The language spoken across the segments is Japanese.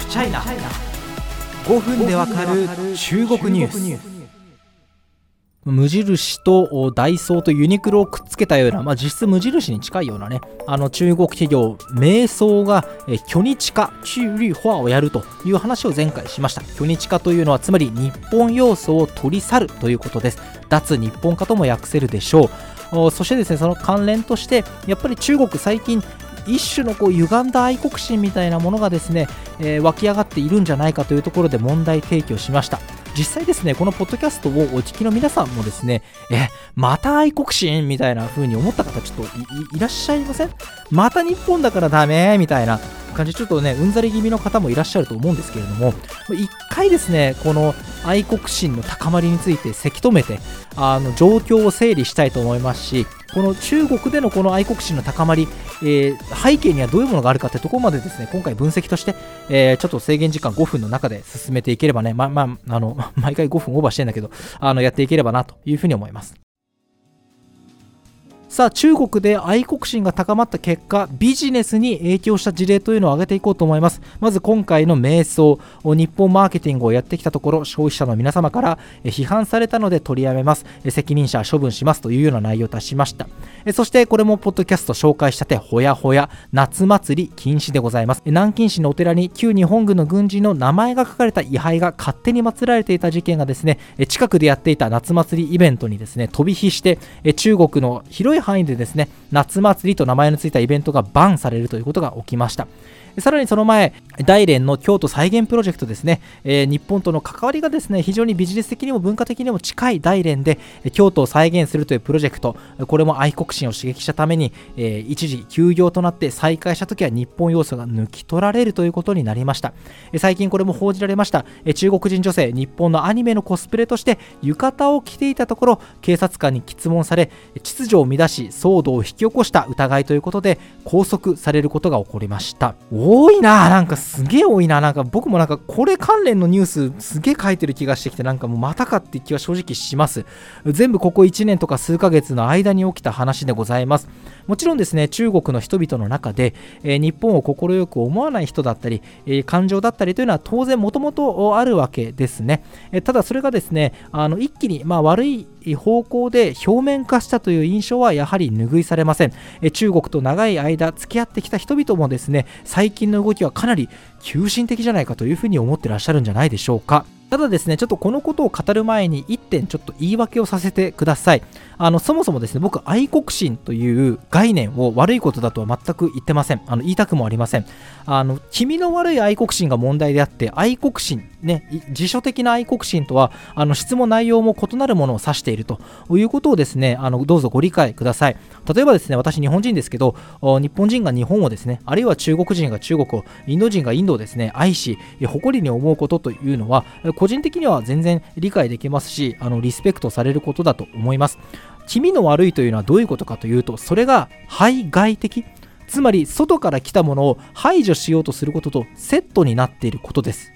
フチャイナ5分でわかる中国ニュース。無印とダイソーとユニクロをくっつけたような、まあ、実質無印に近いようなねあの中国企業瞑想が巨日化中立化をやるという話を前回しました。巨日化というのはつまり日本要素を取り去るということです。脱日本化とも訳せるでしょう。そしてですねその関連としてやっぱり中国最近一種のこう歪んだ愛国心みたいなものがですね、えー、湧き上がっているんじゃないかというところで問題提起をしました。実際ですねこのポッドキャストをお聞きの皆さんもですねえまた愛国心みたいな風に思った方ちょっといらっしゃいません？また日本だからダメ？みたいな。感じちょっとねうんざり気味の方もいらっしゃると思うんですけれども一回ですねこの愛国心の高まりについてせき止めてあの状況を整理したいと思いますしこの中国でのこの愛国心の高まり、えー、背景にはどういうものがあるかってところまでですね今回分析として、えー、ちょっと制限時間5分の中で進めていければね、ままあの毎回5分オーバーしてんだけどあのやっていければなというふうに思います。さあ中国で愛国心が高まった結果ビジネスに影響した事例というのを挙げていこうと思います。まず今回の瞑想日本マーケティングをやってきたところ消費者の皆様から批判されたので取りやめます。責任者処分しますというような内容を出しました。そしてこれもポッドキャスト紹介したてほやほや夏祭り禁止でございます。南京市のお寺に旧日本軍の軍人の名前が書かれた位牌が勝手に祀られていた事件がですね近くでやっていた夏祭りイベントにですね飛び火して中国の広い範囲でですね夏祭りと名前の付いたイベントがバンされるということが起きました。さらにその前、大連の京都再現プロジェクトですね、えー、日本との関わりがですね非常にビジネス的にも文化的にも近い大連で京都を再現するというプロジェクト、これも愛国心を刺激したために、えー、一時休業となって再開した時は日本要素が抜き取られるということになりました。最近これも報じられました。中国人女性、日本のアニメのコスプレとして浴衣を着ていたところ、警察官に詰問され、秩序を乱し、騒動を引き起こした疑いということで拘束されることが起こりました。多いな。なんかすげえ多いな。なんか僕もなんかこれ関連のニュースすげえ書いてる気がしてきてなんかもうまたかって気は正直します。全部ここ1年とか数ヶ月の間に起きた話でございます。もちろんですね中国の人々の中で、えー、日本を快く思わない人だったり、えー、感情だったりというのは当然もともとあるわけですね、えー、ただそれがですねあの一気に、まあ、悪い方向で表面化したという印象はやはり拭いされません中国と長い間付き合ってきた人々もですね最近の動きはかなり急進的じゃないかというふうに思ってらっしゃるんじゃないでしょうかただですね、ちょっとこのことを語る前に1点ちょっと言い訳をさせてください。あの、そもそもですね、僕、愛国心という概念を悪いことだとは全く言ってません。あの、言いたくもありません。あの、君の悪い愛国心が問題であって、愛国心、ね、辞書的な愛国心とは、あの、質も内容も異なるものを指しているということをですね、あの、どうぞご理解ください。例えばですね、私、日本人ですけど、日本人が日本をですね、あるいは中国人が中国を、インド人がインドをですね、愛し、誇りに思うことというのは、個人的には全然理解できますしあのリスペクトされることだと思います。気味の悪いというのはどういうことかというとそれが排外的。つまり外から来たものを排除しようとすることとセットになっていることです。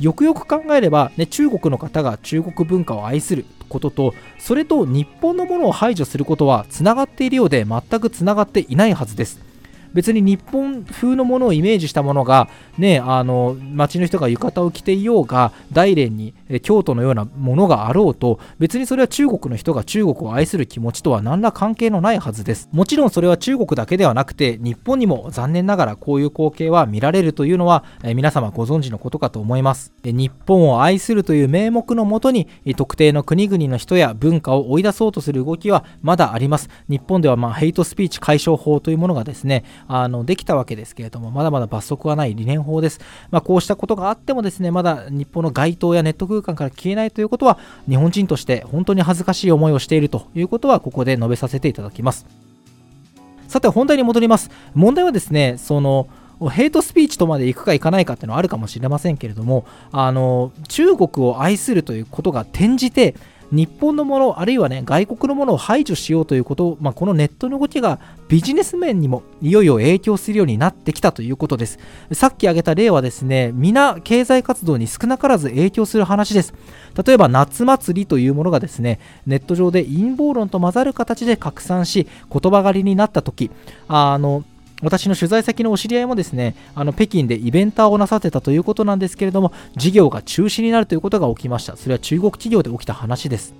よくよく考えれば、ね、中国の方が中国文化を愛することとそれと日本のものを排除することはつながっているようで全くつながっていないはずです。別に日本風のものをイメージしたものが、ね、あの街の人が浴衣を着ていようが大連に京都のようなものがあろうと別にそれは中国の人が中国を愛する気持ちとは何ら関係のないはずです。もちろんそれは中国だけではなくて日本にも残念ながらこういう光景は見られるというのは皆様ご存知のことかと思います。日本を愛するという名目のもとに特定の国々の人や文化を追い出そうとする動きはまだあります。日本ではまヘイトスピーチ解消法というものがですねあのできたわけですけれども、まだまだ罰則はない理念法です。まあ、こうしたことがあってもですね、まだ日本の街頭やネット空間から消えないということは、日本人として本当に恥ずかしい思いをしているということは、ここで述べさせていただきます。さて、本題に戻ります。問題はですね、その、ヘイトスピーチとまで行くか行かないかっていうのはあるかもしれませんけれどもあの中国を愛するということが転じて日本のものあるいはね外国のものを排除しようということまあ、このネットの動きがビジネス面にもいよいよ影響するようになってきたということです。さっき挙げた例はですね皆経済活動に少なからず影響する話です。例えば夏祭りというものがですねネット上で陰謀論と混ざる形で拡散し言葉狩りになった時あの私の取材先のお知り合いもですねあの北京でイベンターをなさってたということなんですけれども事業が中止になるということが起きました。それは中国企業で起きた話です。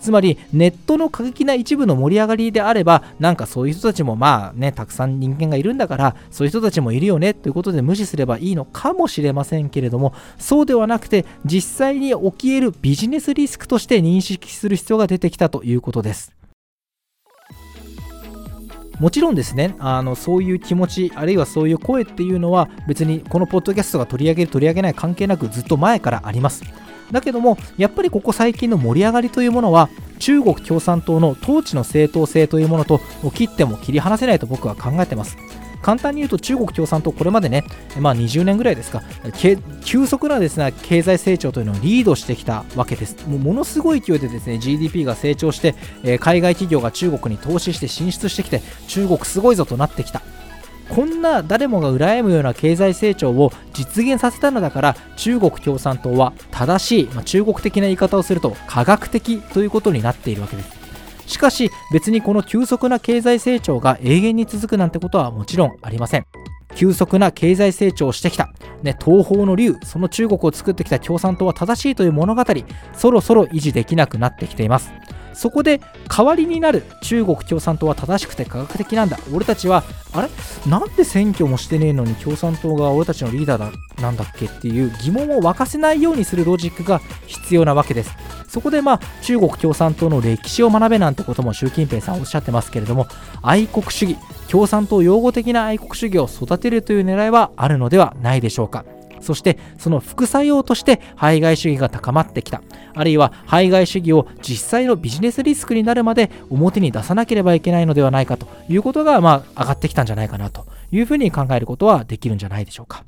つまりネットの過激な一部の盛り上がりであればなんかそういう人たちもまあねたくさん人間がいるんだからそういう人たちもいるよねということで無視すればいいのかもしれませんけれどもそうではなくて実際に起き得るビジネスリスクとして認識する必要が出てきたということです。もちろんですねあのそういう気持ちあるいはそういう声っていうのは別にこのポッドキャストが取り上げる取り上げない関係なくずっと前からあります。だけどもやっぱりここ最近の盛り上がりというものは中国共産党の統治の正当性というものと切っても切り離せないと僕は考えてます。簡単に言うと中国共産党これまでね、まあ、20年ぐらいですか急速なですね経済成長というのをリードしてきたわけです。もうものすごい勢いでですね GDP が成長して、え、海外企業が中国に投資して進出してきて中国すごいぞとなってきた。こんな誰もが羨むような経済成長を実現させたのだから中国共産党は正しい、まあ、中国的な言い方をすると科学的ということになっているわけです。しかし別にこの急速な経済成長が永遠に続くなんてことはもちろんありません。急速な経済成長をしてきた、ね、東方の竜その中国を作ってきた共産党は正しいという物語そろそろ維持できなくなってきています。そこで代わりになる中国共産党は正しくて科学的なんだ。俺たちはあれ？なんで選挙もしてねえのに共産党が俺たちのリーダーだなんだっけっていう疑問を沸かせないようにするロジックが必要なわけです。そこでまあ中国共産党の歴史を学べなんてことも習近平さんおっしゃってますけれども愛国主義共産党擁護的な愛国主義を育てるという狙いはあるのではないでしょうかそしてその副作用として排外主義が高まってきたあるいは排外主義を実際のビジネスリスクになるまで表に出さなければいけないのではないかということが、まあ、上がってきたんじゃないかなというふうに考えることはできるんじゃないでしょうか。